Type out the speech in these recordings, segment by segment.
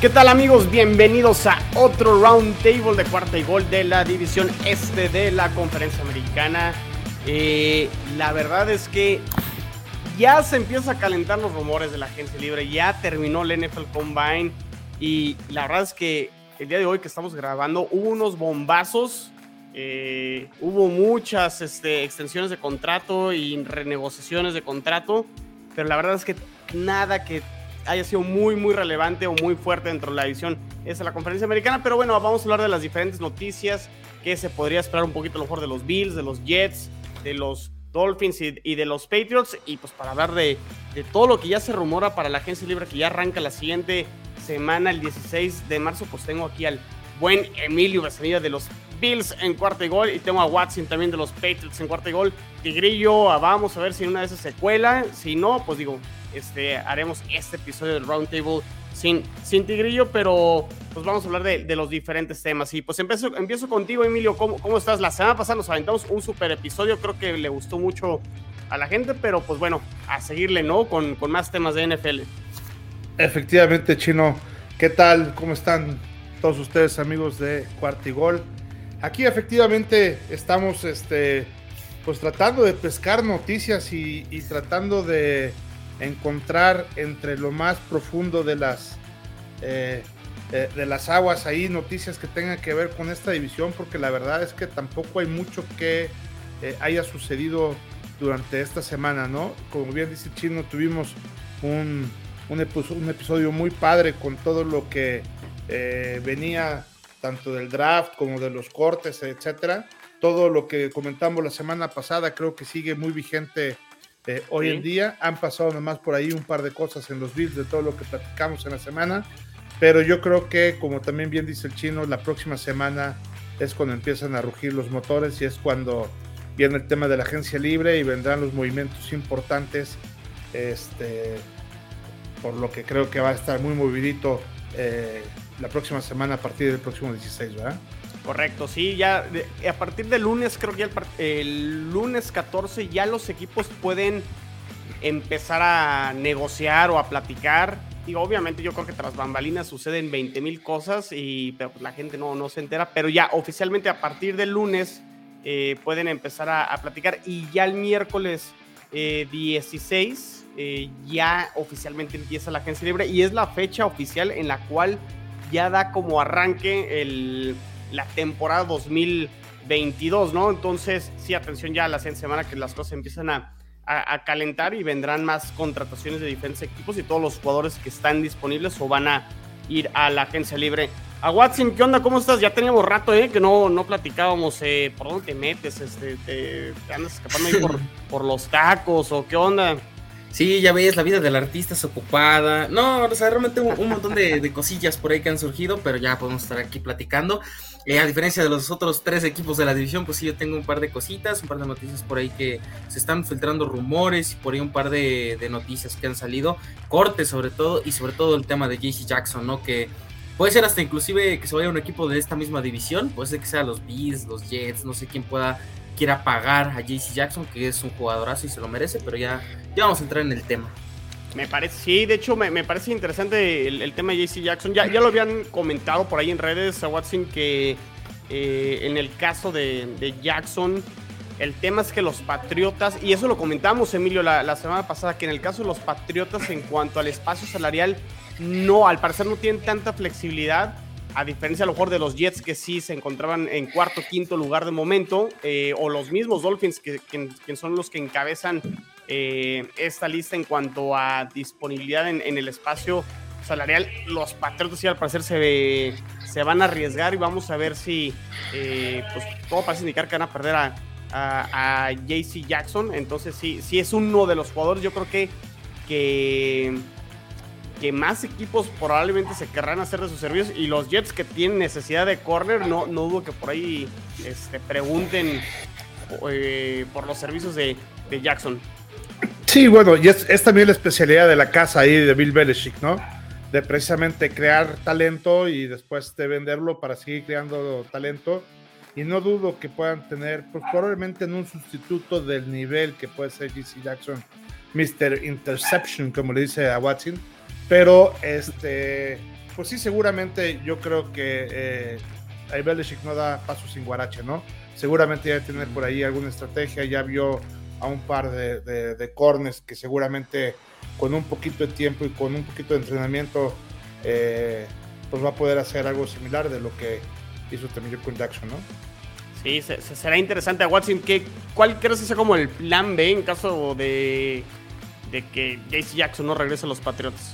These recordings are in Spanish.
¿Qué tal amigos? Bienvenidos a otro round table de cuarta y gol de la división este de la conferencia americana. Eh, la verdad es que ya se empieza a calentar los rumores de la agencia libre, ya terminó el NFL Combine y la verdad es que el día de hoy que estamos grabando hubo unos bombazos, eh, hubo muchas este, extensiones de contrato y renegociaciones de contrato, pero la verdad es que nada que haya sido muy, muy relevante o muy fuerte dentro de la edición es la conferencia americana. Pero bueno, vamos a hablar de las diferentes noticias que se podría esperar un poquito a lo mejor de los Bills, de los Jets, de los Dolphins y, de los Patriots. Y pues para hablar de, de, todo lo que ya se rumora para la agencia libre que ya arranca la siguiente semana, el 16 de marzo, pues tengo aquí al buen Emilio Besanilla de los Bills en cuarto y gol. Y tengo a Watson también de los Patriots en cuarto y gol. Tigrillo, ah, vamos a ver si una de esas se cuela. Si no, pues digo, este, haremos este episodio del Roundtable sin, sin Tigrillo, pero pues vamos a hablar de, los diferentes temas. Y pues empiezo, empiezo contigo, Emilio. ¿Cómo, ¿Cómo estás? La semana pasada nos aventamos un super episodio, creo que le gustó mucho a la gente, pero pues bueno, a seguirle, ¿no? Con, con más temas de NFL. Efectivamente, Chino. ¿Qué tal? ¿Cómo están todos ustedes, amigos de Cuartigol? Aquí efectivamente estamos este, pues tratando de pescar noticias y tratando de encontrar entre lo más profundo de las, eh, eh, de las aguas ahí noticias que tengan que ver con esta división, porque la verdad es que tampoco hay mucho que eh, haya sucedido durante esta semana, ¿no? Como bien dice Chino, tuvimos un, un, episodio muy padre con todo lo que venía tanto del draft como de los cortes, etcétera. Todo lo que comentamos la semana pasada creo que sigue muy vigente eh, hoy en día. Han pasado nomás por ahí un par de cosas en los Bills de todo lo que platicamos en la semana, pero yo creo que, como también bien dice el chino, la próxima semana es cuando empiezan a rugir los motores y es cuando viene el tema de la agencia libre y vendrán los movimientos importantes, este, por lo que creo que va a estar muy movidito eh, la próxima semana a partir del próximo 16, ¿verdad? Correcto, sí, ya a partir del lunes, creo que el, lunes 14 ya los equipos pueden empezar a negociar o a platicar. Y obviamente yo creo que tras bambalinas suceden 20 mil cosas y pero pues, la gente no, no se entera, pero ya oficialmente a partir del lunes eh, pueden empezar a, platicar. Y ya el miércoles 16 eh, eh, ya oficialmente empieza la agencia libre. Y es la fecha oficial en la cual ya da como arranque el la temporada 2022, ¿no? Entonces, sí, atención ya a la siguiente semana que las cosas empiezan a, calentar y vendrán más contrataciones de diferentes equipos y todos los jugadores que están disponibles o van a ir a la agencia libre. A Watson, ¿qué onda? ¿Cómo estás? Ya teníamos rato, ¿eh? Que no, no platicábamos. Eh, ¿Por dónde te metes? Este, te, andas escapando ahí por, por los tacos o qué onda? Sí, ya ves, la vida del artista es ocupada. No, o sea, realmente un, un montón de, de, cosillas por ahí que han surgido, pero ya podemos estar aquí platicando. Eh, a diferencia de los otros tres equipos de la división, pues sí, yo tengo un par de cositas, un par de noticias por ahí que se están filtrando rumores y por ahí un par de, noticias que han salido, cortes sobre todo, y sobre todo el tema de JC Jackson, ¿no? Que puede ser hasta inclusive que se vaya un equipo de esta misma división, puede ser que sea los Bees, los Jets, no sé quién pueda quiera pagar a JC Jackson, que es un jugadorazo y se lo merece, pero ya, ya vamos a entrar en el tema. Me parece, sí, de hecho me, parece interesante el, tema de JC Jackson. Ya, ya lo habían comentado por ahí en redes a Watson que eh, en el caso de, Jackson, el tema es que los Patriotas, y eso lo comentamos Emilio la, semana pasada, que en el caso de los Patriotas en cuanto al espacio salarial, no, al parecer no tienen tanta flexibilidad, a diferencia a lo mejor de los Jets que sí se encontraban en cuarto, quinto lugar de momento, eh, o los mismos Dolphins que, que son los que encabezan eh, esta lista en cuanto a disponibilidad en, el espacio salarial. Los Patriotas sí al parecer se, se van a arriesgar y vamos a ver si eh, pues, todo parece indicar que van a perder a, a, JC Jackson. Entonces sí, sí es uno de los jugadores yo creo que, que, que más equipos probablemente se querrán hacer de sus servicios y los Jets que tienen necesidad de corner, no, no dudo que por ahí este, pregunten eh, por los servicios de, de Jackson. Sí, bueno, y es, también la especialidad de la casa ahí de Bill Belichick, ¿no? De precisamente crear talento y después de venderlo para seguir creando talento. Y no dudo que puedan tener, pues probablemente en un sustituto del nivel que puede ser GC Jackson, Mr. Interception, como le dice a Watson. Pero este, pues sí, seguramente yo creo que eh, Belichick no da paso sin guarache, ¿no? Seguramente ya tener por ahí alguna estrategia, ya vio a un par de, de, corners que seguramente con un poquito de tiempo y con un poquito de entrenamiento eh, pues va a poder hacer algo similar de lo que hizo también con Jackson, ¿no? Sí, será interesante a Watson. ¿qué, ¿Cuál crees que sea como el plan B en caso de, de que JC Jackson no regrese a los Patriots?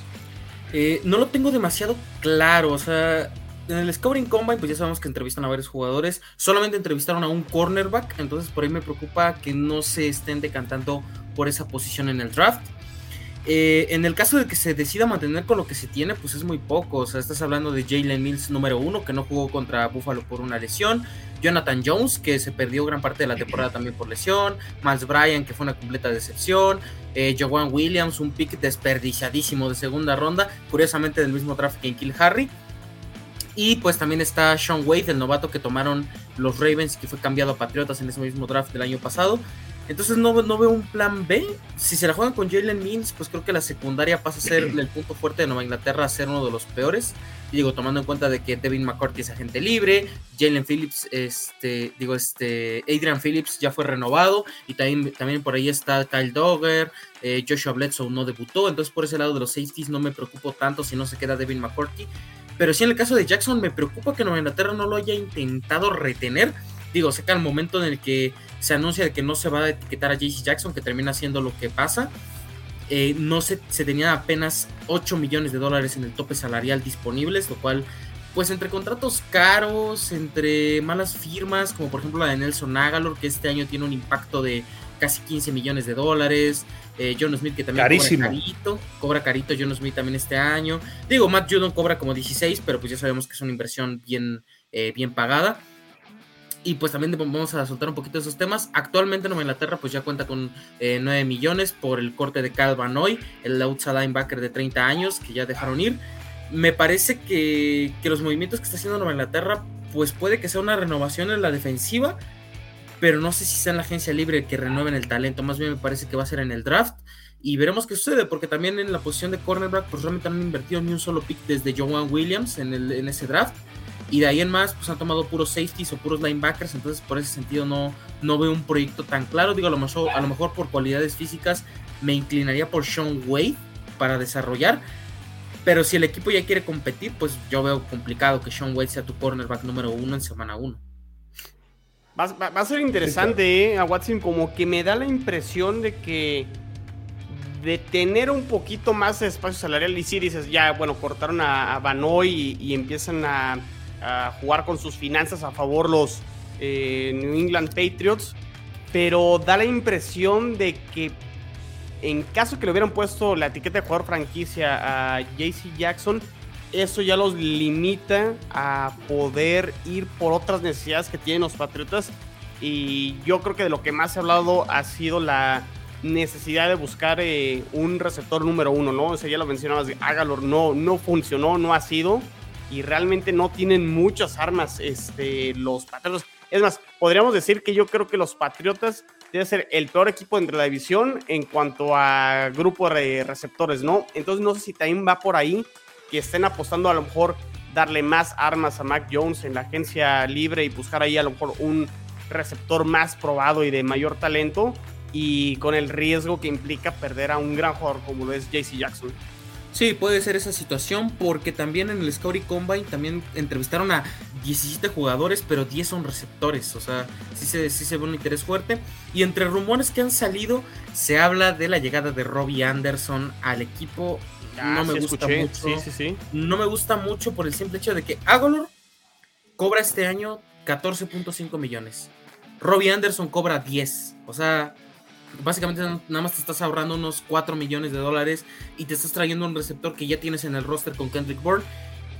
Eh, no lo tengo demasiado claro, o sea, en el Scouting Combine, pues ya sabemos que entrevistan a varios jugadores. Solamente entrevistaron a un cornerback. Entonces por ahí me preocupa que no se estén decantando por esa posición en el draft. Eh, en el caso de que se decida mantener con lo que se tiene, pues es muy poco. O sea, estás hablando de Jalen Mills número uno, que no jugó contra Buffalo por una lesión. Jonathan Jones, que se perdió gran parte de la temporada también por lesión. Miles Bryan, que fue una completa decepción. Eh, Williams, un pick desperdiciadísimo de segunda ronda. Curiosamente del mismo draft que en Kill Harry. Y pues también está Sean Wade, el novato que tomaron los Ravens y que fue cambiado a Patriotas en ese mismo draft del año pasado. Entonces no, no veo un plan B. Si se la juegan con Jalen Means, pues creo que la secundaria pasa a ser el punto fuerte de Nueva Inglaterra, a ser uno de los peores. Y digo, tomando en cuenta de que Devin McCourty es agente libre, Jalen Phillips, este, digo, este, Adrian Phillips ya fue renovado, y también, también por ahí está Kyle Dogger, eh, Joshua Bledsoe no debutó, entonces por ese lado de los safeties no me preocupo tanto si no se queda Devin McCourty. Pero sí en el caso de Jackson me preocupa que Nueva Inglaterra no lo haya intentado retener. Digo, sé que al momento en el que se anuncia de que no se va a etiquetar a JC Jackson, que termina siendo lo que pasa, eh, no se, se tenía apenas 8 millones de dólares en el tope salarial disponibles, lo cual, pues entre contratos caros, entre malas firmas, como por ejemplo la de Nelson Agalor, que este año tiene un impacto de casi 15 millones de dólares, eh, John Smith que también cobra carito, cobra carito John Smith también este año, digo, Matt Judon cobra como 16, pero pues ya sabemos que es una inversión bien, eh, bien pagada. Y pues también vamos a soltar un poquito de esos temas. Actualmente Nueva Inglaterra pues ya cuenta con 9 eh, millones por el corte de Cal Van el outside linebacker de 30 años que ya dejaron ir. Me parece que, que los movimientos que está haciendo Nueva Inglaterra pues puede que sea una renovación en la defensiva, pero no sé si sea en la agencia libre que renueven el talento. Más bien me parece que va a ser en el draft. Y veremos qué sucede, porque también en la posición de cornerback, pues realmente no han invertido ni un solo pick desde Joan Williams en, el, en ese draft. Y de ahí en más, pues han tomado puros safeties o puros linebackers. Entonces, por ese sentido, no, no veo un proyecto tan claro. Digo, a lo, mejor, a lo mejor por cualidades físicas me inclinaría por Sean Wade para desarrollar. Pero si el equipo ya quiere competir, pues yo veo complicado que Sean Wade sea tu cornerback número uno en semana uno. Va, a ser interesante, ¿eh? A Watson, como que me da la impresión de que de tener un poquito más de espacio salarial y si dices, ya, bueno, cortaron a, Banoy y empiezan a a jugar con sus finanzas a favor los eh, New England Patriots, pero da la impresión de que en caso que le hubieran puesto la etiqueta de jugador franquicia a JC Jackson, eso ya los limita a poder ir por otras necesidades que tienen los Patriotas. Y yo creo que de lo que más ha hablado ha sido la necesidad de buscar eh, un receptor número uno, ¿no? O ya lo mencionabas, Agalor no, no funcionó, no ha sido y realmente no tienen muchas armas este, los Patriotas. Es más, podríamos decir que yo creo que los Patriotas deben ser el peor equipo entre la división en cuanto a grupo de receptores, ¿no? Entonces no sé si también va por ahí que estén apostando a lo mejor darle más armas a Mac Jones en la agencia libre y buscar ahí a lo mejor un receptor más probado y de mayor talento y con el riesgo que implica perder a un gran jugador como lo es JC Jackson. Sí, puede ser esa situación porque también en el Scouting Combine también entrevistaron a 17 jugadores, pero 10 son receptores, o sea, sí se, sí se ve un interés fuerte. Y entre rumores que han salido, se habla de la llegada de Robbie Anderson al equipo. no me gusta mucho. No me gusta mucho por el simple hecho de que Agolor cobra este año 14.5 millones. Robbie Anderson cobra 10. O sea, básicamente nada más te estás ahorrando unos 4 millones de dólares y te estás trayendo un receptor que ya tienes en el roster con Kendrick Bourne.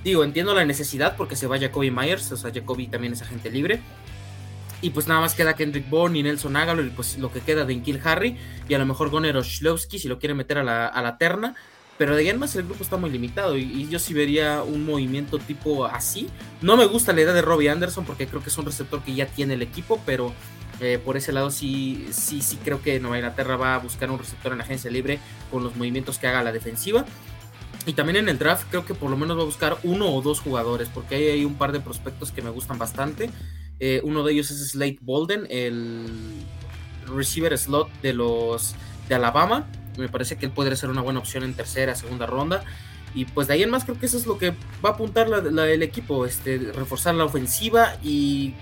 Digo, entiendo la necesidad porque se va Jacoby Myers, o sea, Jacoby también es agente libre. Y pues nada más queda Kendrick Bourne y Nelson Aguilar y pues lo que queda de Kill Harry y a lo mejor Gonero Shlowski si lo quiere meter a la, a la terna. Pero de ahí más el grupo está muy limitado y, y, yo sí vería un movimiento tipo así. No me gusta la idea de Robbie Anderson porque creo que es un receptor que ya tiene el equipo, pero eh, por ese lado sí, sí, sí creo que Nueva Inglaterra va a buscar un receptor en la agencia libre con los movimientos que haga la defensiva. Y también en el draft creo que por lo menos va a buscar uno o dos jugadores, porque hay, un par de prospectos que me gustan bastante. Eh, uno de ellos es Slate Bolden, el receiver slot de los de Alabama. Me parece que él podría ser una buena opción en tercera, segunda ronda. Y pues de ahí en más creo que eso es lo que va a apuntar el equipo, este, reforzar la ofensiva y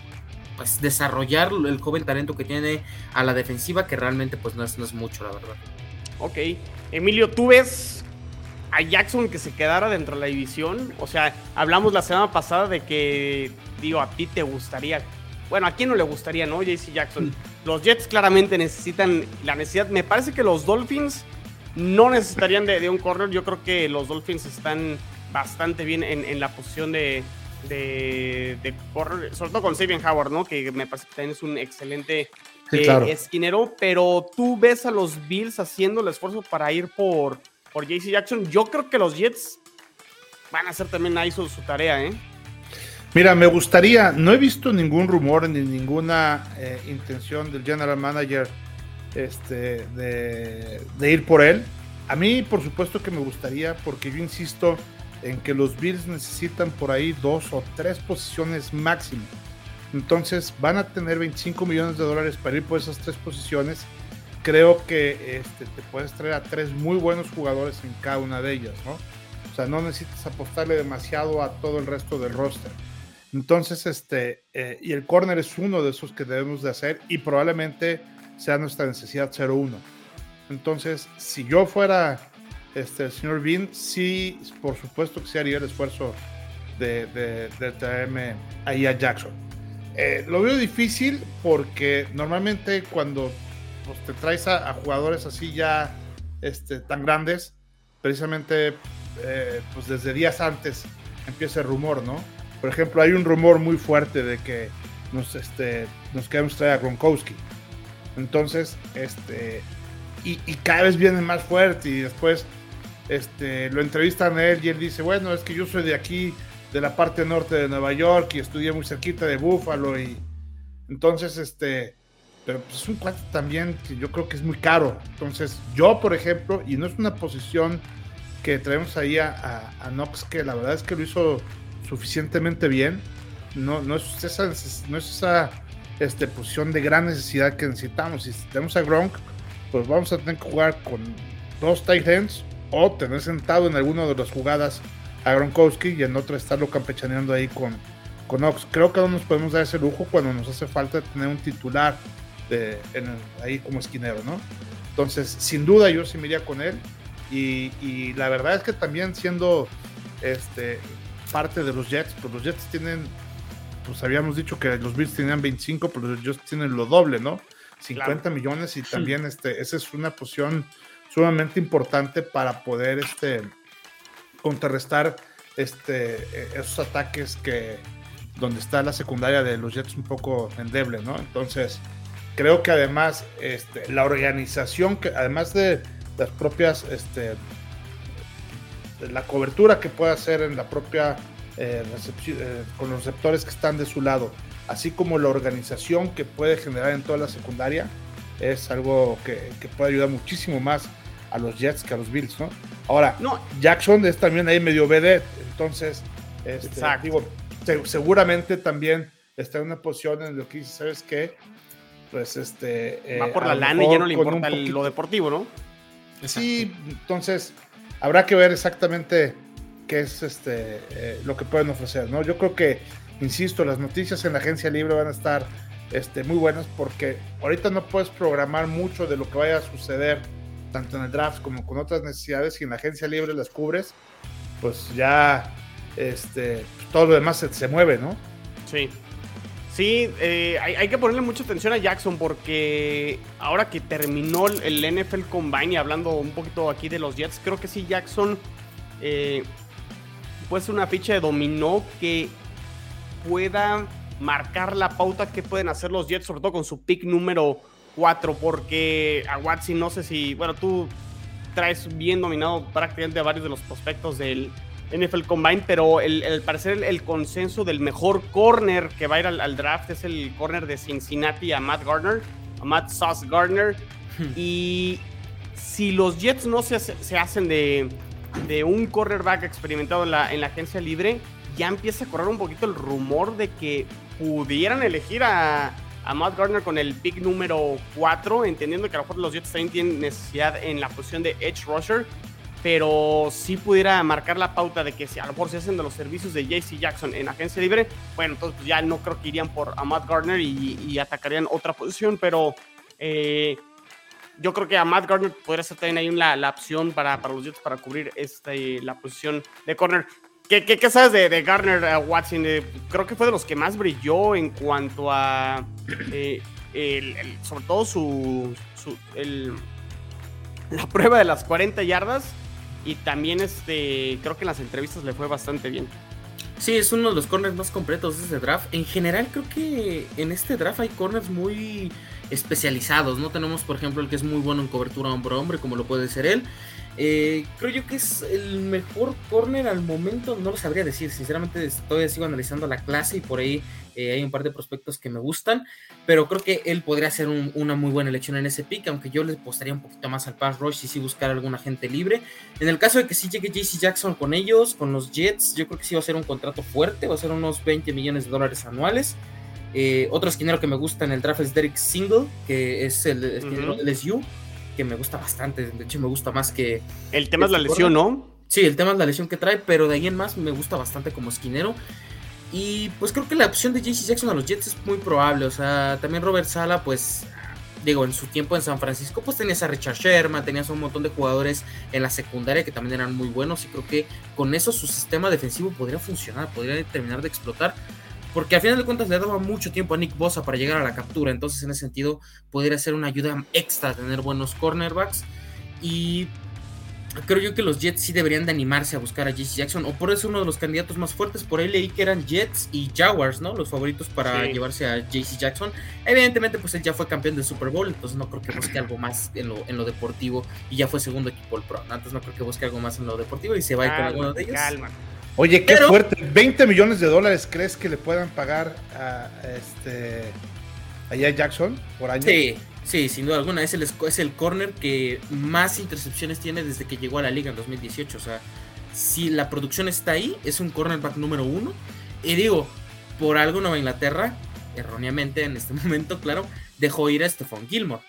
pues desarrollar el joven talento que tiene a la defensiva, que realmente pues no es, no es mucho, la verdad. Ok. Emilio, ¿tú ves a Jackson que se quedara dentro de la división? O sea, hablamos la semana pasada de que, digo, a ti te gustaría. Bueno, a quién no le gustaría, ¿no? JC Jackson. Mm. Los Jets claramente necesitan la necesidad. Me parece que los Dolphins no necesitarían de, un corner. Yo creo que los Dolphins están bastante bien en, la posición de, de, corner, sobre todo con Sabian Howard, ¿no? Que me parece que también es un excelente eh, esquinero. Pero tú ves a los Bills haciendo el esfuerzo para ir por, por JC Jackson. Yo creo que los Jets van a hacer también ahí su, su tarea, ¿eh? Mira, me gustaría, no he visto ningún rumor ni ninguna eh, intención del general manager este, de, ir por él. A mí, por supuesto que me gustaría, porque yo insisto en que los Bills necesitan por ahí dos o tres posiciones máximo. Entonces van a tener 25 millones de dólares para ir por esas tres posiciones. Creo que este, te puedes traer a tres muy buenos jugadores en cada una de ellas, ¿no? O sea, no necesitas apostarle demasiado a todo el resto del roster. Entonces, este, eh, y el corner es uno de esos que debemos de hacer y probablemente sea nuestra necesidad 0-1. Entonces, si yo fuera este, el señor Bean, sí, por supuesto que se haría el esfuerzo de, de, traerme ahí a Jackson. Eh, lo veo difícil porque normalmente cuando pues, te traes a, jugadores así ya este, tan grandes, precisamente eh, pues desde días antes empieza el rumor, ¿no? Por ejemplo, hay un rumor muy fuerte de que nos, este, nos queremos traer a Gronkowski. Entonces, este, y, cada vez viene más fuerte y después este, lo entrevistan a él y él dice, bueno, es que yo soy de aquí, de la parte norte de Nueva York y estudié muy cerquita de Buffalo y entonces, este, pero pues es un cuate también que yo creo que es muy caro. Entonces, yo, por ejemplo, y no es una posición que traemos ahí a, a, Knox, que la verdad es que lo hizo suficientemente bien. No, no es esa, no es esa este, posición de gran necesidad que necesitamos. Si tenemos a Gronk, pues vamos a tener que jugar con dos tight ends o tener sentado en alguna de las jugadas a Gronkowski y en otra estarlo campechaneando ahí con, con Ox. Creo que no nos podemos dar ese lujo cuando nos hace falta tener un titular de, ahí como esquinero, ¿no? Entonces, sin duda yo sí me iría con él. Y, y, la verdad es que también siendo este, parte de los Jets, pues los Jets tienen pues habíamos dicho que los Bills tenían 25, pero ellos tienen lo doble, ¿no? 50 millones y también este, esa es una posición sumamente importante para poder este, contrarrestar este, esos ataques que donde está la secundaria de los Jets un poco endeble, ¿no? Entonces, creo que además este, la organización, que además de las propias, este, la cobertura que puede hacer en la propia eh, eh, con los receptores que están de su lado, así como la organización que puede generar en toda la secundaria, es algo que, puede ayudar muchísimo más a los Jets que a los Bills, ¿no? Ahora, no. Jackson es también ahí medio BD, entonces, este, digo, seguramente también está en una posición en lo que dice, ¿sabes qué? Pues este. Eh, Va por la lana y ya no le importa lo deportivo, ¿no? Sí, entonces habrá que ver exactamente qué es este, eh, lo que pueden ofrecer. ¿no? Yo creo que, insisto, las noticias en la agencia libre van a estar este, muy buenas porque ahorita no puedes programar mucho de lo que vaya a suceder, tanto en el draft como con otras necesidades, y en la agencia libre las cubres, pues ya este, todo lo demás se, mueve, ¿no? Sí. Sí, eh, hay, que ponerle mucha atención a Jackson porque ahora que terminó el NFL Combine y hablando un poquito aquí de los Jets, creo que sí, Jackson eh, puede ser una ficha de dominó que pueda marcar la pauta que pueden hacer los Jets, sobre todo con su pick número 4, porque a Watson no sé si, bueno, tú traes bien dominado prácticamente a varios de los prospectos del NFL Combine, pero el, parecer el, consenso del mejor corner que va a ir al, draft es el corner de Cincinnati a Matt Gardner, a Matt Sauce Gardner. Hmm. y si los Jets no se, se hacen de, de un cornerback experimentado en la, en la agencia libre, ya empieza a correr un poquito el rumor de que pudieran elegir a, a Matt Gardner con el pick número 4, entendiendo que a lo mejor los Jets también tienen necesidad en la posición de edge rusher, pero si pudiera marcar la pauta de que si a lo mejor se hacen de los servicios de JC Jackson en agencia libre, bueno, entonces pues, ya no creo que irían por a Matt Gardner y, atacarían otra posición, pero eh, yo creo que a Matt Gardner podría ser también ahí la, la opción para, para, los Jets para cubrir este, la posición de corner. ¿Qué, qué, sabes de, de Gardner uh, Watson? Eh, creo que fue de los que más brilló en cuanto a, eh, el, sobre todo su, su el, la prueba de las 40 yardas y también este, creo que en las entrevistas le fue bastante bien. Sí, es uno de los corners más completos de este draft. En general creo que en este draft hay corners muy especializados. No tenemos, por ejemplo, el que es muy bueno en cobertura hombre a hombre, como lo puede ser él. Eh, creo yo que es el mejor corner al momento, no lo sabría decir, sinceramente estoy sigo analizando la clase y por ahí eh, hay un par de prospectos que me gustan, pero creo que él podría ser una muy buena elección en ese pick, aunque yo le apostaría un poquito más al pass rush y sí buscar alguna gente libre. En el caso de que sí llegue JC Jackson con ellos, con los Jets, yo creo que sí va a ser un contrato fuerte, va a ser unos 20 millones de dólares anuales. Eh, otro esquinero que me gusta en el draft es Derek Single, que es el esquinero LSU que me gusta bastante. De hecho, me gusta más que. El tema es la lesión, ¿no? Sí, el tema es la lesión que trae, pero de ahí en más me gusta bastante como esquinero. Y pues creo que la opción de JC Jackson a los Jets es muy probable. O sea, también Robert Sala, pues. Digo, en su tiempo en San Francisco, pues tenías a Richard Sherman, tenías un montón de jugadores en la secundaria que también eran muy buenos. Y creo que con eso su sistema defensivo podría funcionar, podría terminar de explotar. Porque al final de cuentas le daba mucho tiempo a Nick Bosa para llegar a la captura. Entonces, en ese sentido, podría ser una ayuda extra tener buenos cornerbacks. Y creo yo que los Jets sí deberían de animarse a buscar a JC Jackson. O por eso uno de los candidatos más fuertes. Por ahí leí que eran Jets y Jaguars, ¿no? Los favoritos para llevarse a JC Jackson. Evidentemente, pues él ya fue campeón del Super Bowl. Entonces no creo que busque algo más en lo, en lo deportivo. Y ya fue segundo equipo el Pro. Entonces no creo que busque algo más en lo deportivo. Y se va a ir con alguno de ellos. Calma. Oye, qué fuerte. 20 millones de dólares crees que le puedan pagar a este allá Jackson por año. Sí, sí, sin duda alguna. Es el, es el corner que más intercepciones tiene desde que llegó a la liga en 2018. O sea, si la producción está ahí, es un cornerback número uno. Y digo, por algo Nueva Inglaterra, erróneamente en este momento, claro, dejó ir a Stephon Gilmore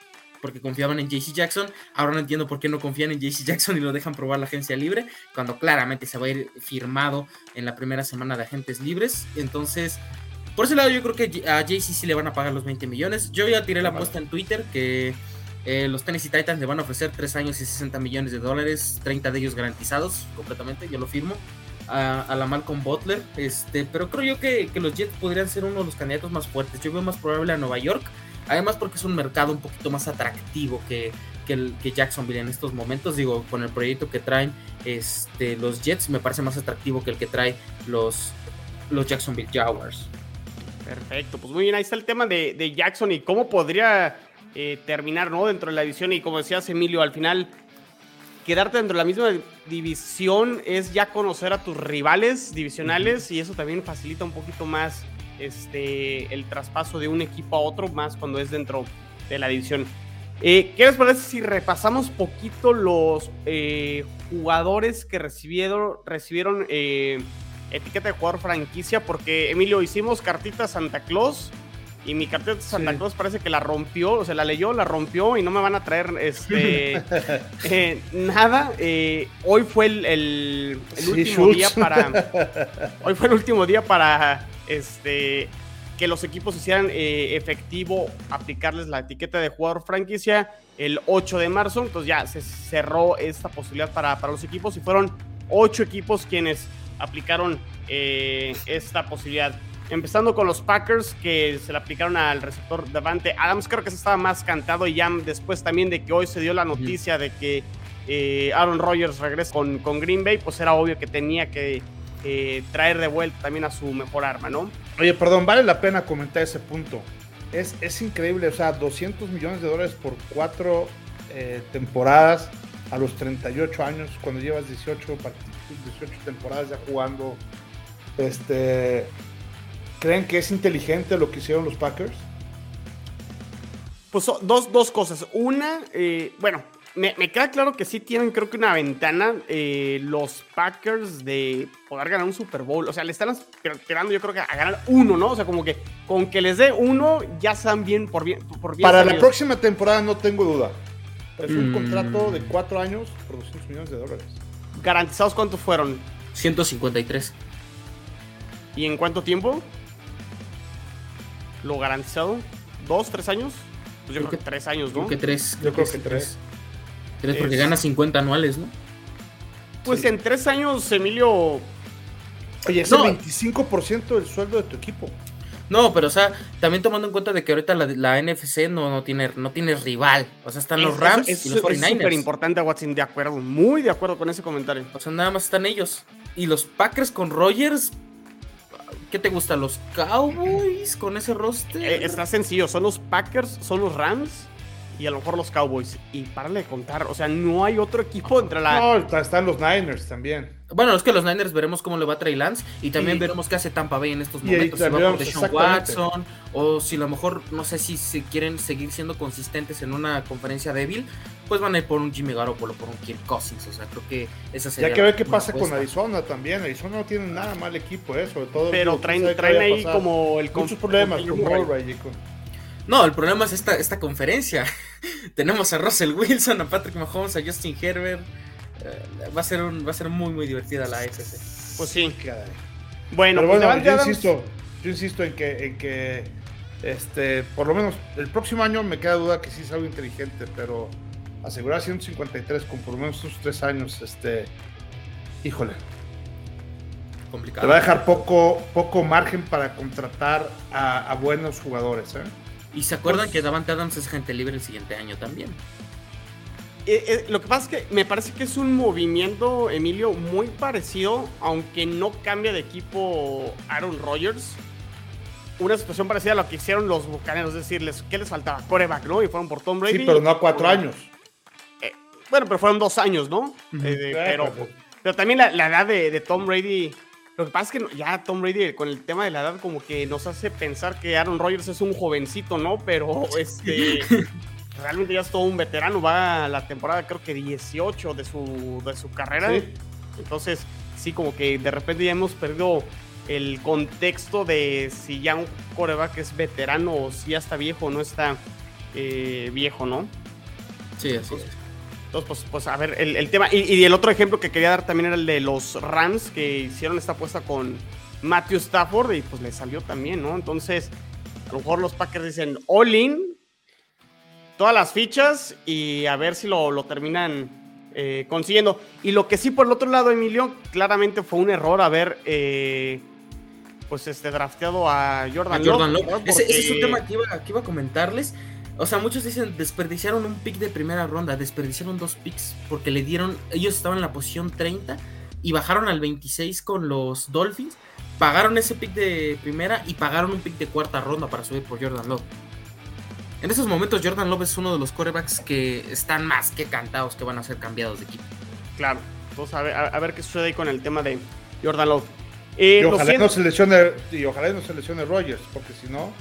porque confiaban en JC Jackson. Ahora no entiendo por qué no confían en JC Jackson y lo dejan probar la agencia libre, cuando claramente se va a ir firmado en la primera semana de agentes libres. Entonces, por ese lado, yo creo que a JC sí le van a pagar los 20 millones. Yo ya tiré la apuesta en Twitter que eh, los Tennessee Titans le van a ofrecer 3 años y 60 millones de dólares, 30 de ellos garantizados completamente, yo lo firmo. A, la Malcolm Butler, este, pero creo yo que, que los Jets podrían ser uno de los candidatos más fuertes. Yo veo más probable a Nueva York, Además porque es un mercado un poquito más atractivo que, que, el, que Jacksonville en estos momentos. Digo, con el proyecto que traen este, los Jets me parece más atractivo que el que trae los, los Jacksonville Jaguars. Perfecto, pues muy bien, ahí está el tema de, Jackson y cómo podría eh, terminar ¿no? dentro de la división. Y como decías, Emilio, al final quedarte dentro de la misma división es ya conocer a tus rivales divisionales y eso también facilita un poquito más este, el traspaso de un equipo a otro, más cuando es dentro de la división. Eh, ¿Qué les parece si repasamos poquito los eh, jugadores que recibieron, recibieron eh, etiqueta de jugador franquicia? Porque, Emilio, hicimos cartita Santa Claus y mi cartita Santa Claus parece que la rompió, o sea, la leyó, la rompió y no me van a traer este nada. hoy fue el, último día para. Hoy fue el último día para este, que los equipos hicieran eh, efectivo aplicarles la etiqueta de jugador franquicia el 8 de marzo. Entonces ya se cerró esta posibilidad para, para los equipos y fueron ocho equipos quienes aplicaron eh, esta posibilidad. Empezando con los Packers que se le aplicaron al receptor Davante Adams, creo que se estaba más cantado y ya después también de que hoy se dio la noticia de que eh, Aaron Rodgers regresa con, con Green Bay, pues era obvio que tenía que eh, traer de vuelta también a su mejor arma, ¿no? Oye, perdón, vale la pena comentar ese punto. Es, es increíble, o sea, 200 millones de dólares por cuatro eh, temporadas a los 38 años, cuando llevas 18, 18 temporadas ya jugando. Este, ¿Creen que es inteligente lo que hicieron los Packers? Pues dos, dos cosas. Una, eh, bueno, me, queda claro que sí tienen, creo que una ventana eh, los Packers de poder ganar un Super Bowl. O sea, le están esperando, yo creo que a ganar uno, ¿no? O sea, como que con que les dé uno, ya están bien por bien. Por Para la próxima temporada, no tengo duda. Es un mm. contrato de cuatro años por 200 millones de dólares. ¿Garantizados cuántos fueron? 153. ¿Y en cuánto tiempo? ¿Lo garantizado? ¿Dos, tres años? Pues yo creo, que, tres años, ¿no? Creo que tres. Yo creo que tres. Tres porque gana 50 anuales, ¿no? Pues en tres años, Emilio. Oye, es el 25% del sueldo de tu equipo. No, pero o sea, también tomando en cuenta de que ahorita la, NFC no, no, tiene, no tiene rival. O sea, están los Rams y los 49ers. Es súper importante, Watson, de acuerdo, muy de acuerdo con ese comentario. O sea, nada más están ellos. Y los Packers con Rogers, ¿qué te gusta? ¿Los Cowboys con ese roster? Eh, está sencillo, son los Packers, son los Rams y a lo mejor los Cowboys. Y párale de contar, o sea, no hay otro equipo entre la. No, están los Niners también. Bueno, es que los Niners veremos cómo le va a Trey Lance y también veremos qué hace Tampa Bay en estos momentos. Si va por Deshaun Watson o si a lo mejor, no sé si se quieren seguir siendo consistentes en una conferencia débil, pues van a ir por un Jimmy Garoppolo, por un Kirk Cousins. O sea, creo que esa sería. Ya que ver qué pasa con Arizona también. Arizona no tiene nada mal equipo, eh, sobre todo. Pero traen, traen ahí como el. Muchos problemas con Murray y con. No, el problema es esta, esta conferencia. Tenemos a Russell Wilson, a Patrick Mahomes, a Justin Herbert. Eh, va, a ser un, va a ser muy, muy divertida la AFC. Pues sí. Bueno, pues yo, insisto, yo insisto en que, en que este, por lo menos el próximo año me queda duda que sí es algo inteligente, pero asegurar 153 con por lo menos unos tres años, este, híjole. Complicado. Te va a dejar poco, poco margen para contratar a, a buenos jugadores, ¿eh? Y se acuerdan pues que Davante Adams es gente libre el siguiente año también. Eh, eh, lo que pasa es que me parece que es un movimiento, Emilio, muy parecido, aunque no cambia de equipo Aaron Rodgers. Una situación parecida a lo que hicieron los bucaneros, es decir, ¿qué les faltaba? Coreback, ¿no? Y fueron por Tom Brady. Sí, pero no a cuatro años. Eh, bueno, pero fueron dos años, ¿no? pero, pero, también la, la edad de, de Tom Brady lo que pasa es que ya Tom Brady con el tema de la edad como que nos hace pensar que Aaron Rodgers es un jovencito, ¿no? Pero este realmente ya es todo un veterano, va a la temporada creo que 18 de su, de su carrera. Entonces, sí, como que de repente ya hemos perdido el contexto de si ya un coreback es veterano o si ya está viejo o no está eh, viejo, ¿no? Sí, así es. Entonces, pues, pues a ver, el, tema. Y, el otro ejemplo que quería dar también era el de los Rams, que hicieron esta apuesta con Matthew Stafford y pues le salió también, ¿no? Entonces, a lo mejor los Packers dicen all in, todas las fichas y a ver si lo, terminan eh, consiguiendo. Y lo que sí, por el otro lado, Emilio, claramente fue un error haber. Eh, pues este drafteado a Jordan, Love. Ese, es un tema que iba, que iba a comentarles. O sea, muchos dicen desperdiciaron un pick de primera ronda, desperdiciaron dos picks porque le dieron, ellos estaban en la posición 30 y bajaron al 26 con los Dolphins, pagaron ese pick de primera y pagaron un pick de cuarta ronda para subir por Jordan Love. En esos momentos Jordan Love es uno de los quarterbacks que están más que cantados que van a ser cambiados de equipo. Claro, vamos a ver, a ver qué sucede ahí con el tema de Jordan Love. Eh, y, ojalá no se lesione, y ojalá no se lesione Rogers, porque si no...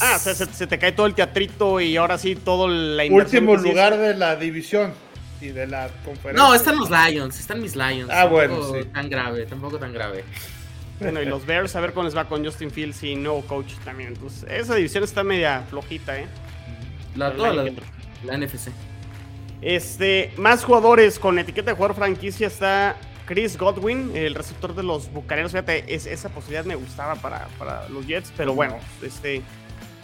Ah, se, se, te cae todo el teatrito y ahora sí todo la Último lugar de la división y de la conferencia. No, están los Lions, están mis Lions. Ah, bueno, sí. Tan grave, tampoco tan grave. Bueno, y los Bears, a ver cómo les va con Justin Fields y nuevo coach también. Entonces, esa división está media flojita, ¿eh? La, toda la, la, NFC. Este, más jugadores con etiqueta de jugador franquicia está Chris Godwin, el receptor de los Bucaneros. Fíjate, esa posibilidad me gustaba para, para los Jets, pero bueno, este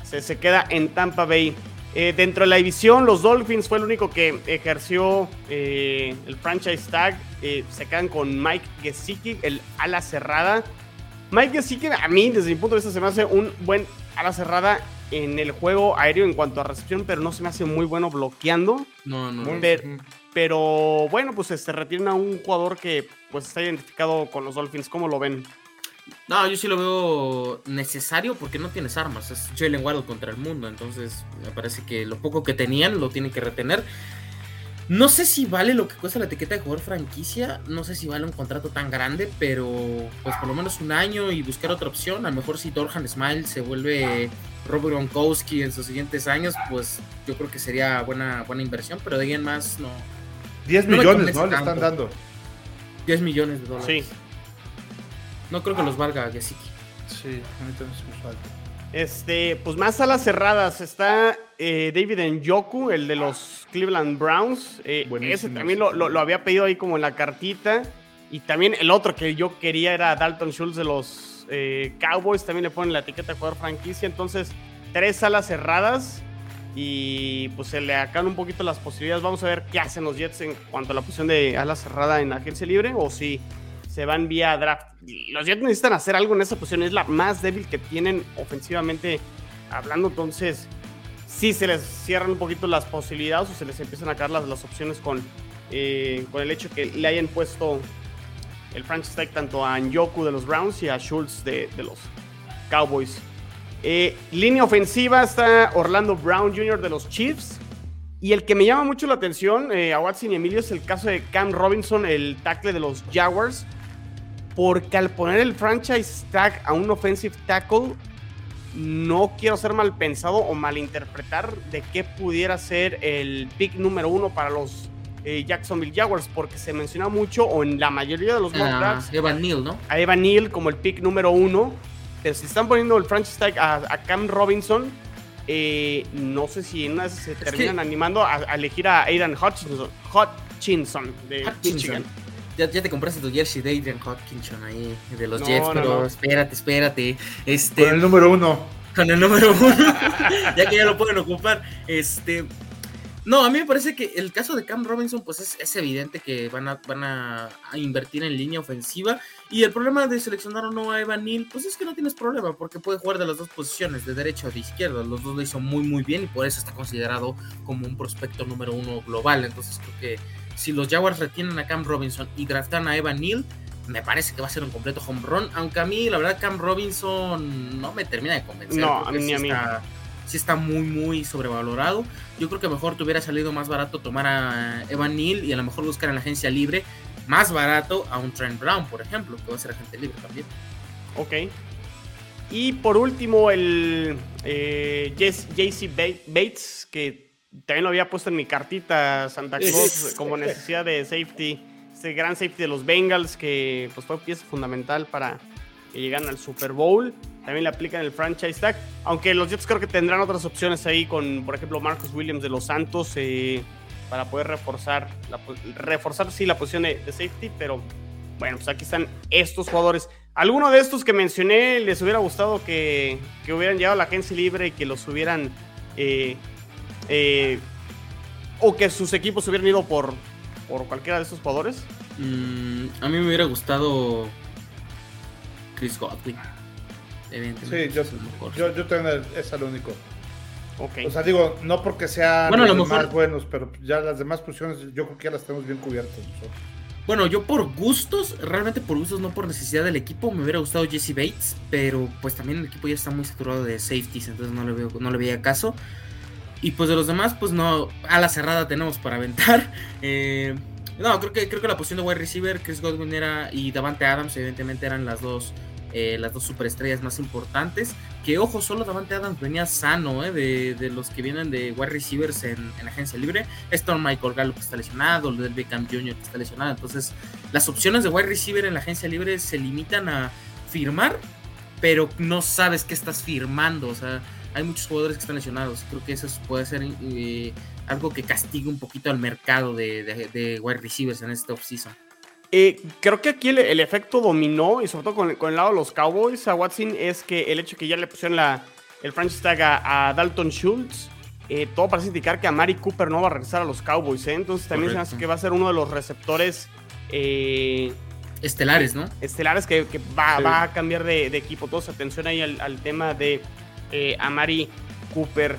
se, queda en Tampa Bay. Eh, dentro de la división, los Dolphins fue el único que ejerció eh, el franchise tag. Eh, se quedan con Mike Gesicki, el ala cerrada. Mike Gesicki, a mí, desde mi punto de vista, se me hace un buen ala cerrada en el juego aéreo en cuanto a recepción, pero no se me hace muy bueno bloqueando. No, no. Pero, bueno, pues se este, retiran a un jugador que pues está identificado con los Dolphins. ¿Cómo lo ven? No, yo sí lo veo necesario porque no tienes armas. Es Jalen Waddle contra el mundo. Entonces, me parece que lo poco que tenían lo tienen que retener. No sé si vale lo que cuesta la etiqueta de jugador franquicia, no sé si vale un contrato tan grande, pero pues por lo menos un año y buscar otra opción. A lo mejor si Dorhan Smile se vuelve Robert Gronkowski en sus siguientes años, pues yo creo que sería buena, buena inversión, pero de ahí en más no. 10 millones, ¿no? Le están dando. 10 millones de dólares. Sí. No creo que los valga Gesicki. Sí, a mí también se me falta. Este, pues más salas cerradas. Está eh, David Njoku, el de los Cleveland Browns. Eh, ese también lo, lo, había pedido ahí como en la cartita. Y también el otro que yo quería era Dalton Schultz de los eh, Cowboys. También le ponen la etiqueta de jugador franquicia. Entonces, tres salas cerradas. Y pues se le acaban un poquito las posibilidades. Vamos a ver qué hacen los Jets en cuanto a la posición de ala cerrada en agencia libre. O si se van vía draft. Los Jets necesitan hacer algo en esa posición. Es la más débil que tienen ofensivamente hablando. Entonces, sí se les cierran un poquito las posibilidades o se les empiezan a caer las, opciones con, eh, con el hecho que le hayan puesto el franchise tag tanto a Njoku de los Browns y a Schultz de, los Cowboys. Eh, línea ofensiva está Orlando Brown Jr. de los Chiefs. Y el que me llama mucho la atención eh, a Watson y Emilio es el caso de Cam Robinson, el tackle de los Jaguars porque al poner el franchise tag a un offensive tackle, no quiero ser mal pensado o malinterpretar de qué pudiera ser el pick número uno para los eh, Jacksonville Jaguars, porque se menciona mucho, o en la mayoría de los mock ah, Evan Neal, ¿no? A Evan Neal como el pick número uno. Pero si están poniendo el franchise tag a, Cam Robinson, eh, no sé si en una se terminan animando a, elegir a Aidan Hutchinson, Hutchinson de Michigan. Ya, te compraste tu jersey de Adrian Hopkinson ahí, de los Jets, pero espérate, espérate. Este, con el número uno. Con el número uno. ya que ya lo pueden ocupar. Este. No, a mí me parece que el caso de Cam Robinson, pues es, evidente que van, a, van a, invertir en línea ofensiva. Y el problema de seleccionar o no a Evan Neal, pues es que no tienes problema, porque puede jugar de las dos posiciones, de derecha o de izquierda. Los dos lo hizo muy, muy bien y por eso está considerado como un prospecto número uno global. Entonces creo que si los Jaguars retienen a Cam Robinson y draftan a Evan Neal, me parece que va a ser un completo home run. Aunque a mí, la verdad, Cam Robinson no me termina de convencer. No, a mí, a mí. Está, sí está muy, muy sobrevalorado. Yo creo que mejor te hubiera salido más barato tomar a Evan Neal y a lo mejor buscar en la agencia libre más barato a un Trent Brown, por ejemplo, que va a ser agente libre también. Ok. Y por último, el eh, JC Bates, que también lo había puesto en mi cartita Santa Cruz como necesidad de safety. Ese gran safety de los Bengals que pues, fue pieza fundamental para que llegaran al Super Bowl. También le aplican el franchise tag. Aunque los Jets creo que tendrán otras opciones ahí con, por ejemplo, Marcus Williams de los Santos eh, para poder reforzar, la, reforzar sí la posición de, safety. Pero bueno, pues aquí están estos jugadores. ¿Alguno de estos que mencioné les hubiera gustado que, que hubieran llegado a la agencia libre y que los hubieran eh, eh, o que sus equipos hubieran ido por, por cualquiera de esos jugadores? Mm, a mí me hubiera gustado Chris Godwin. Sí, yo, yo, yo también es el único. Okay. O sea, digo, no porque sean bueno, los más buenos, pero ya las demás posiciones yo creo que ya las tenemos bien cubiertas. Bueno, yo por gustos, realmente por gustos, no por necesidad del equipo, me hubiera gustado Jesse Bates, pero pues también el equipo ya está muy saturado de safeties, entonces no le veo, no le veía caso. Y pues de los demás, pues no, a la cerrada tenemos para aventar. Eh, no, creo que, creo que la posición de wide receiver, Chris Godwin era, y Davante Adams, evidentemente eran las dos, eh, las dos superestrellas más importantes. Que ojo, solo Davante Adams venía sano eh, de, de, los que vienen de wide receivers en, en agencia libre. Esto Michael Gallup que está lesionado, lo del Beckham Jr. que está lesionado. Entonces, las opciones de wide receiver en la agencia libre se limitan a firmar, pero no sabes qué estás firmando. O sea, hay muchos jugadores que están lesionados. Creo que eso puede ser eh, algo que castigue un poquito al mercado de, wide receivers en este offseason. Eh, creo que aquí el, efecto dominó, y sobre todo con, el lado de los Cowboys a Watson, es que el hecho que ya le pusieron la, el franchise tag a, Dalton Schultz, eh, todo parece indicar que a Mari Cooper no va a regresar a los Cowboys. Entonces también se hace que va a ser uno de los receptores. Estelares, ¿no? Estelares que, va, a cambiar de, equipo. Entonces, atención ahí al tema de eh, a Mari Cooper.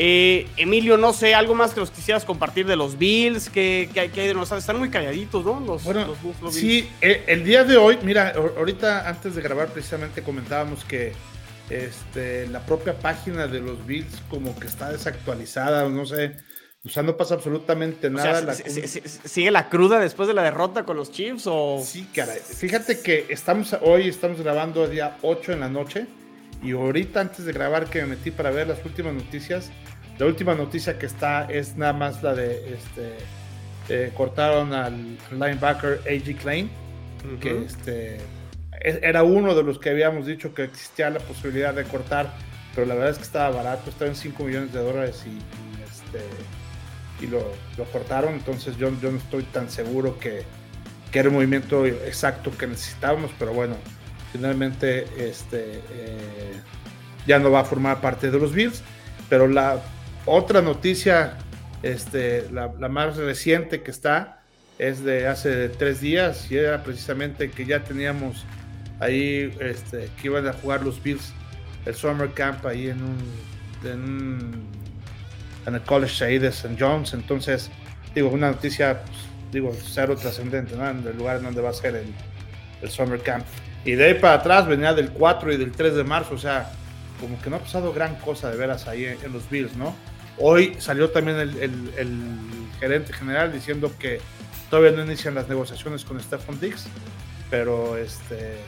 Eh, Emilio, no sé, algo más que los quisieras compartir de los Bills, que, hay de nosotros. Están muy calladitos, ¿no? Los, bueno, Sí, eh, el día de hoy, mira, ahorita antes de grabar precisamente comentábamos que este, la propia página de los Bills como que está desactualizada, no sé, O sea, no pasa absolutamente nada. ¿Sigue la cruda después de la derrota con los Chiefs? O... Sí, caray. Fíjate que estamos hoy estamos grabando el día 8 en la noche. Y ahorita antes de grabar que me metí para ver las últimas noticias, la última noticia que está es nada más la de este eh, cortaron al linebacker A.G. Klein, que este e, era uno de los que habíamos dicho que existía la posibilidad de cortar, pero la verdad es que estaba barato, estaba en 5 millones de dólares y, este, y lo, cortaron, entonces yo, yo no estoy tan seguro que, que, era el movimiento exacto que necesitábamos, pero bueno, finalmente este, eh, ya no va a formar parte de los Bills, pero la otra noticia, este, la, más reciente que está, es de hace tres días y era precisamente que ya teníamos ahí este, que iban a jugar los Bills el Summer Camp ahí en un, en, el College ahí de St. John's. Entonces, digo, una noticia, pues, digo, cero trascendente, ¿no? En el lugar donde va a ser el Summer Camp. Y de ahí para atrás venía del 4 y del 3 de marzo, o sea, como que no ha pasado gran cosa de veras ahí en los Bills, ¿no? Hoy salió también el, gerente general diciendo que todavía no inician las negociaciones con Stephon Diggs, pero este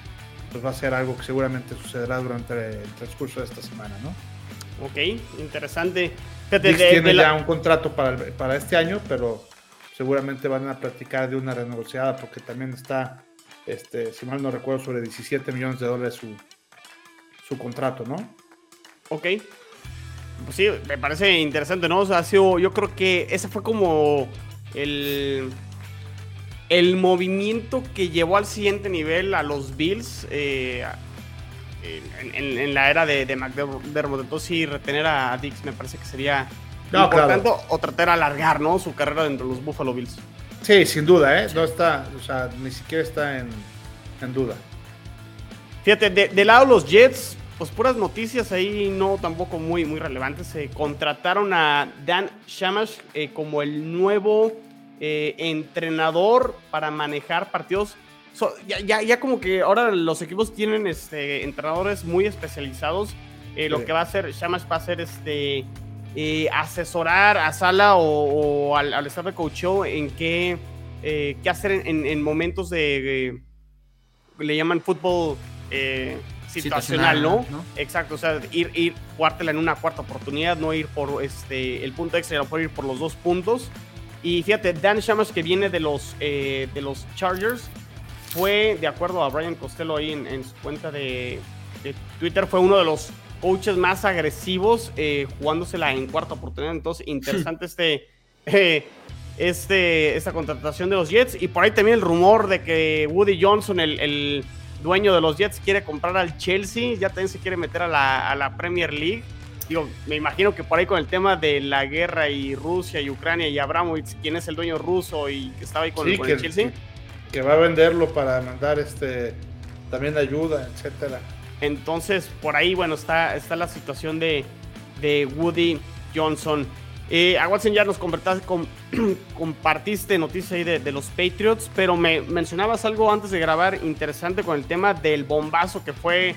pues va a ser algo que seguramente sucederá durante el transcurso de esta semana, ¿no? Ok, interesante. Diggs tiene ya un contrato para, para este año, pero seguramente van a platicar de una renegociada porque también está, este, si mal no recuerdo, sobre 17 millones de dólares su, su contrato, ¿no? Ok, pues sí, me parece interesante, ¿no? O sea, ha sido, yo creo que ese fue como el, el movimiento que llevó al siguiente nivel a los Bills eh, en, la era de, de McDermott. Entonces, sí, retener a Dix me parece que sería importante o tratar de alargar, ¿no? Su carrera dentro de los Buffalo Bills. Sí, sin duda, ¿eh? No está, o sea, ni siquiera está en, duda. Fíjate, de, de lado los Jets, pues puras noticias ahí no tampoco muy, muy relevantes. Se contrataron a Dan Shamash eh, como el nuevo eh, entrenador para manejar partidos. ya, ya, como que ahora los equipos tienen este, entrenadores muy especializados. Eh, lo que va a hacer Shamash va a ser este, asesorar a Sala o, al, al, staff de coach en qué, qué hacer en, momentos de, le llaman fútbol situacional, ¿no? Exacto, o sea, ir, ir, jugártela en una cuarta oportunidad, no ir por este, el punto extra, por ir por los dos puntos. Y fíjate, Dan Shamash, que viene de los, eh, de los Chargers, fue, de acuerdo a Brian Costello ahí en, su cuenta de, Twitter, fue uno de los coaches más agresivos eh, jugándosela en cuarta oportunidad. Entonces, interesante este, eh, este, esta contratación de los Jets. Y por ahí también el rumor de que Woody Johnson, el dueño de los Jets, quiere comprar al Chelsea, ya también se quiere meter a la, Premier League. Digo, me imagino que por ahí con el tema de la guerra y Rusia y Ucrania y Abramovich, quién es el dueño ruso y que estaba ahí con, el Chelsea. Que, va a venderlo para mandar este también ayuda, etcétera. Entonces, por ahí, bueno, está, está la situación de, de Woody Johnson. Eh, a Watson ya nos compartiste noticias ahí de, los Patriots, pero me mencionabas algo antes de grabar interesante con el tema del bombazo que fue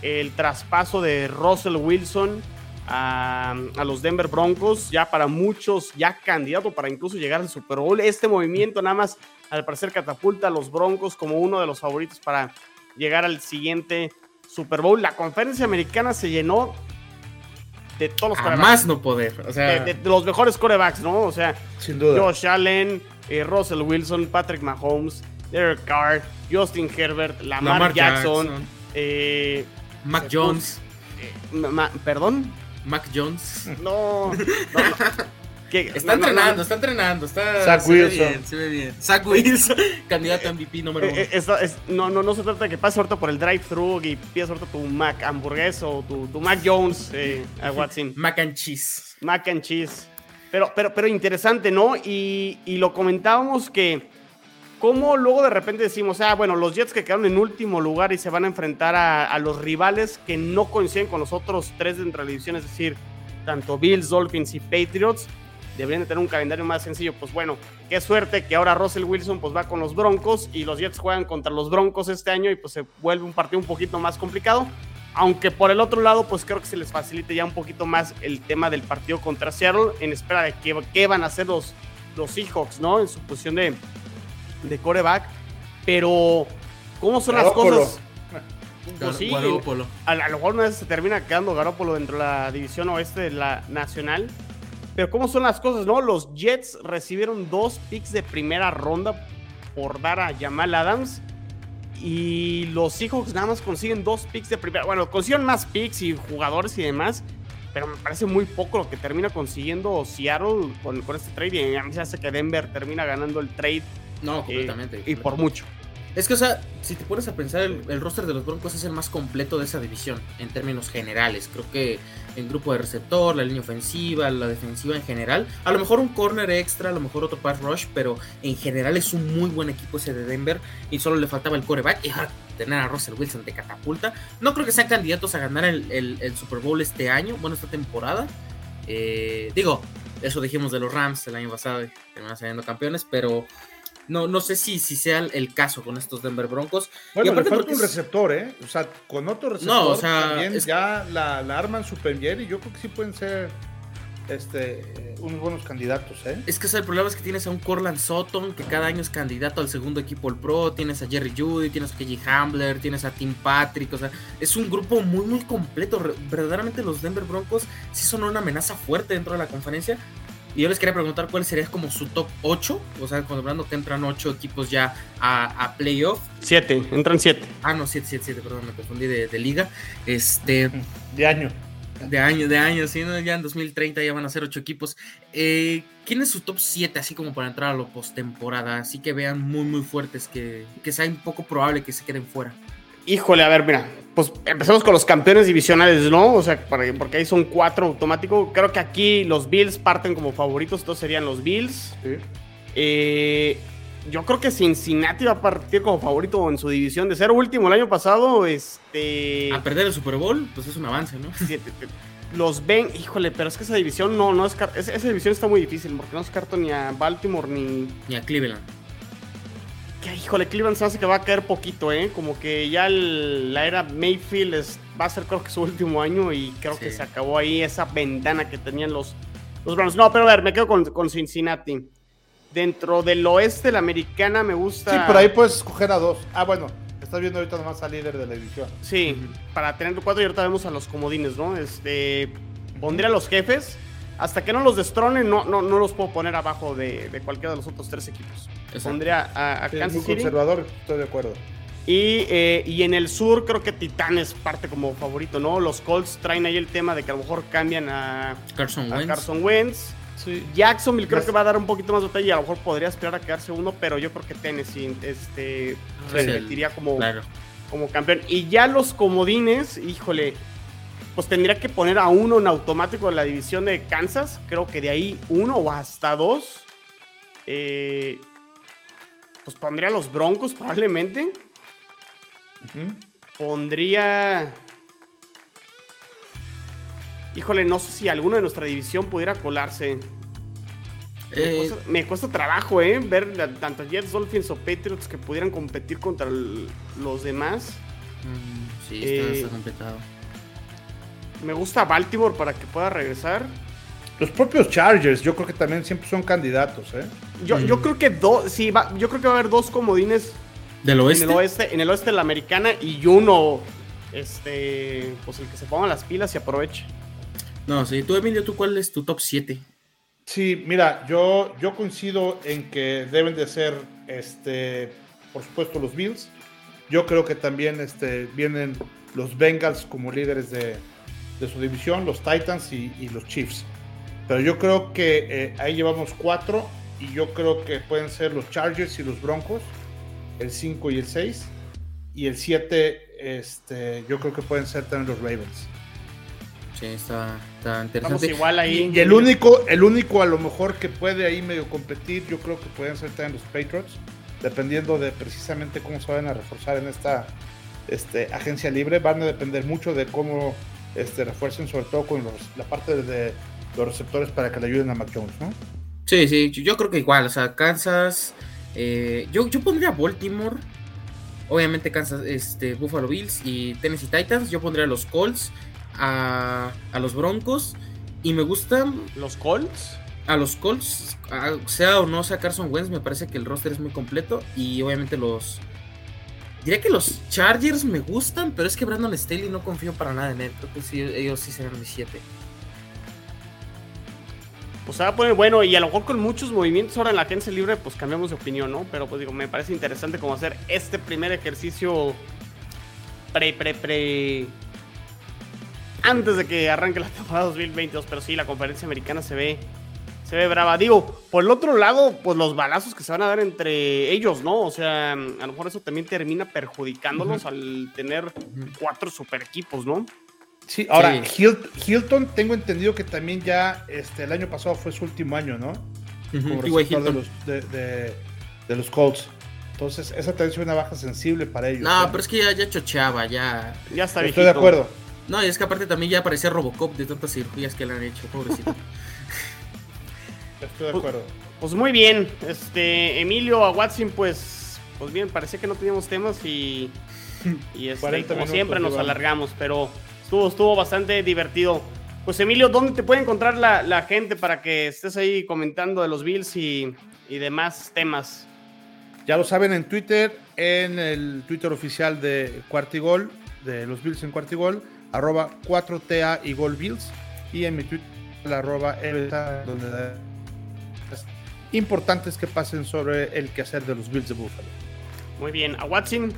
el traspaso de Russell Wilson a, los Denver Broncos, ya para muchos, ya candidato para incluso llegar al Super Bowl. Este movimiento nada más, al parecer, catapulta a los Broncos como uno de los favoritos para llegar al siguiente Super Bowl. La conferencia americana se llenó de todos los corebacks. Más no poder. O sea, de, los mejores corebacks, ¿no? O sea, sin duda. Josh Allen, eh, Russell Wilson, Patrick Mahomes, Derek Carr, Justin Herbert, Lamar, Jackson, eh, Mac Jones. Eh, ¿Perdón? Mac Jones. No, no, está entrenando, está entrenando, está. Zach se Wilson. Ve bien, se ve bien. Zach Wilson, candidato a MVP número uno. Es, no, no, no se trata de que pases ahorita por el drive-thru y pidas ahorita tu Mac hamburguesa o tu, tu Mac Jones eh, a Watson. Mac and cheese. Mac and cheese. Pero, pero, pero interesante, ¿no? Y, y lo comentábamos que cómo luego de repente decimos, ah, bueno, los Jets que quedaron en último lugar y se van a enfrentar a, a los rivales que no coinciden con los otros tres de la división, es decir, tanto Bills, Dolphins y Patriots deberían de tener un calendario más sencillo. Pues bueno, qué suerte que ahora Russell Wilson pues va con los Broncos y los Jets juegan contra los Broncos este año y pues se vuelve un partido un poquito más complicado. Aunque por el otro lado, pues creo que se les facilite ya un poquito más el tema del partido contra Seattle en espera de qué, van a hacer los, los Seahawks, ¿no? En su posición de, de coreback. Pero, ¿cómo son las cosas? Pues sí, a, lo mejor una vez se termina quedando Garópolo dentro de la división oeste de la nacional. Pero ¿cómo son las cosas, no? Los Jets recibieron dos picks de primera ronda por dar a Jamal Adams. Y los Seahawks nada más consiguen dos picks de primera. Bueno, consiguen más picks y jugadores y demás. Pero me parece muy poco lo que termina consiguiendo Seattle con, este trade. Y a mí se hace que Denver termina ganando el trade. No, completamente. y por mucho. Es que, o sea, si te pones a pensar, el, roster de los Broncos es el más completo de esa división en términos generales. Creo que en grupo de receptor, la línea ofensiva, la defensiva en general, a lo mejor un corner extra, a lo mejor otro pass rush, pero en general es un muy buen equipo ese de Denver y solo le faltaba el coreback y tener a Russell Wilson de catapulta. No creo que sean candidatos a ganar el, Super Bowl este año, bueno, esta temporada. Eh, digo, eso dijimos de los Rams el año pasado, terminaron saliendo campeones, pero no, no sé si, si sea el caso con estos Denver Broncos. Bueno, le falta un receptor, ¿eh? O sea, con otro receptor también ya la, la, arman super bien y yo creo que sí pueden ser este, unos buenos candidatos, ¿eh? Es que el problema es que tienes a un Corland Sutton que cada año es candidato al segundo equipo All Pro, tienes a Jerry Judy, tienes a KJ Hambler, tienes a Tim Patrick, o sea, es un grupo muy muy completo. Verdaderamente los Denver Broncos sí son una amenaza fuerte dentro de la conferencia, y yo les quería preguntar cuál sería como su top 8. O sea, cuando hablando que entran 8 equipos ya a, a playoff. 7, entran 7. Ah, no, 7, 7, 7, perdón, me confundí de, de, liga. Este. De año. De año, de año, sí, ¿no? ya en 2030 ya van a ser 8 equipos. Eh, ¿Quién es su top 7 así como para entrar a la postemporada? Así que vean muy, muy fuertes, que, que sea un poco probable que se queden fuera. Híjole, a ver, mira, pues empezamos con los campeones divisionales, ¿no? O sea, porque ahí son cuatro automáticos. Creo que aquí los Bills parten como favoritos, estos serían los Bills. Eh, yo creo que Cincinnati va a partir como favorito en su división de ser último el año pasado. Este. A perder el Super Bowl, pues es un avance, ¿no? los ven, híjole, pero es que esa división no, no es. Esa división está muy difícil porque no es carto ni a Baltimore ni. Ni a Cleveland que, híjole, Cleveland se hace que va a caer poquito, ¿eh? Como que ya la era Mayfield va a ser creo que su último año y creo que se acabó ahí esa ventana que tenían los, los Browns. No, pero a ver, me quedo con, Cincinnati. Dentro del oeste, la americana me gusta. Sí, pero ahí puedes escoger a dos. Ah, bueno, estás viendo ahorita nomás al líder de la división. Sí, para tener cuatro y ahorita vemos a los comodines, ¿no? Este, pondría a los jefes hasta que no los destronen, no, no, no los puedo poner abajo de, cualquiera de los otros tres equipos. Pondría a, a Kansas muy conservador, estoy de acuerdo. Y, eh, y, en el sur creo que Titanes parte como favorito, ¿no? Los Colts traen ahí el tema de que a lo mejor cambian a Carson Wentz. Carson Wentz. Sí. Jacksonville creo que va a dar un poquito más de batalla y a lo mejor podría esperar a quedarse uno, pero yo creo que Tennessee este, repetiría como, como campeón. Y ya los comodines, híjole, pues tendría que poner a uno en automático en la división de Kansas. Creo que de ahí uno o hasta dos. Eh, pues pondría a los Broncos probablemente. Pondría... Híjole, no sé si alguno de nuestra división pudiera colarse. me, eh, cuesta, trabajo, ¿eh? Ver tanto Jets, Dolphins o Patriots que pudieran competir contra los demás. Mm, sí, está, eh, complicado. Me gusta Baltimore para que pueda regresar. Los propios Chargers, yo creo que también siempre son candidatos, ¿eh? Yo, yo creo que dos, sí, va, yo creo que va a haber dos comodines del oeste. En el oeste, en el oeste de la americana y uno, este, pues el que se ponga las pilas y aproveche. No, sí, tú Emilio, ¿tú cuál es tu top 7? Sí, mira, yo, yo coincido en que deben de ser, este, por supuesto, los Bills. Yo creo que también este, vienen los Bengals como líderes de, de su división, los Titans y, los Chiefs. Pero yo creo que eh, ahí llevamos cuatro y yo creo que pueden ser los Chargers y los Broncos, el 5 y el 6. Y el 7, este, yo creo que pueden ser también los Ravens. Sí, está, interesante. igual ahí. Y, el único, el único a lo mejor que puede ahí medio competir, yo creo que pueden ser también los Patriots, dependiendo de precisamente cómo se van a reforzar en esta este, agencia libre. Van a depender mucho de cómo este, refuercen sobre todo con la parte de los receptores para que le ayuden a Mac Jones, ¿no? Sí, sí, yo creo que igual, o sea, Kansas, eh, yo, yo pondría Baltimore, Obviamente Kansas, este, Buffalo Bills y Tennessee Titans. Yo pondría a los Colts, a, a los Broncos. Y me gustan... ¿Los Colts? A los Colts, sea o no sea Carson Wentz, me parece que el roster es muy completo. Y obviamente los... Diría que los Chargers me gustan, pero es que Brandon Staley no confío para nada en él. Creo que sí, ellos sí serán mis 7 pues se va a poner bueno y a lo mejor con muchos movimientos ahora en la agencia libre pues cambiamos de opinión, ¿no? Pero pues digo, me parece interesante como hacer este primer ejercicio pre, pre, pre... Antes de que arranque la temporada 2022, pero sí, la conferencia americana se ve, se ve brava. Digo, por el otro lado, pues los balazos que se van a dar entre ellos, ¿no? O sea, a lo mejor eso también termina perjudicándolos al tener cuatro super equipos, ¿no? Sí, ahora Hilton tengo entendido que también ya este, el año pasado fue su último año, ¿no? Como de los, de, los Colts. Entonces, esa también es una baja sensible para ellos. No, pero es que ya, ya chocheaba, ya. Ya está Estoy de acuerdo. No, y es que aparte también ya parecía Robocop de tantas cirugías que le han hecho, pobrecito. Estoy de acuerdo. Pues, pues, muy bien, este Emilio a Watson, pues, pues bien, parecía que no teníamos temas y, y este, como siempre nos alargamos, pero Estuvo, estuvo bastante divertido. Pues Emilio, ¿dónde te puede encontrar la, gente para que estés ahí comentando de los Bills y, demás temas? Ya lo saben en Twitter, en el Twitter oficial de Cuartigol, de los Bills en Cuartigol, arroba 4TA y Gol Bills, y en mi Twitter, arroba donde importantes que pasen sobre el quehacer de los Bills de Buffalo. Muy bien, a Watson.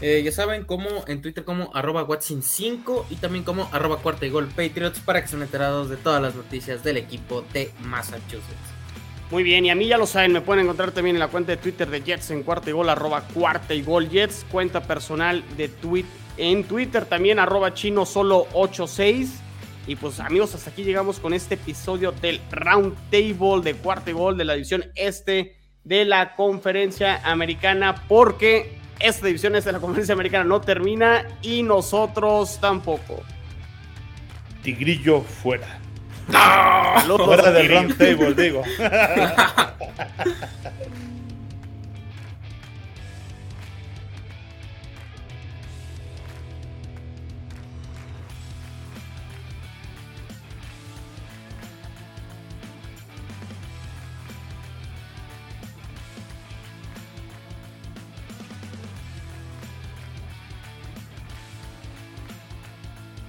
Eh, ya saben, como en Twitter como arroba Watson5 y también como arroba cuarta y gol Patriots para que estén enterados de todas las noticias del equipo de Massachusetts. Muy bien, y a mí ya lo saben, me pueden encontrar también en la cuenta de Twitter de Jets en cuarta y gol, arroba cuarta y gol Jets, cuenta personal de tweet en Twitter también, arroba chino solo 86. Y pues amigos, hasta aquí llegamos con este episodio del Round Table de cuarta y gol de la división este de la conferencia americana, porque esta división es de la conferencia americana no termina y nosotros tampoco. Tigrillo fuera. fuera del round table, digo.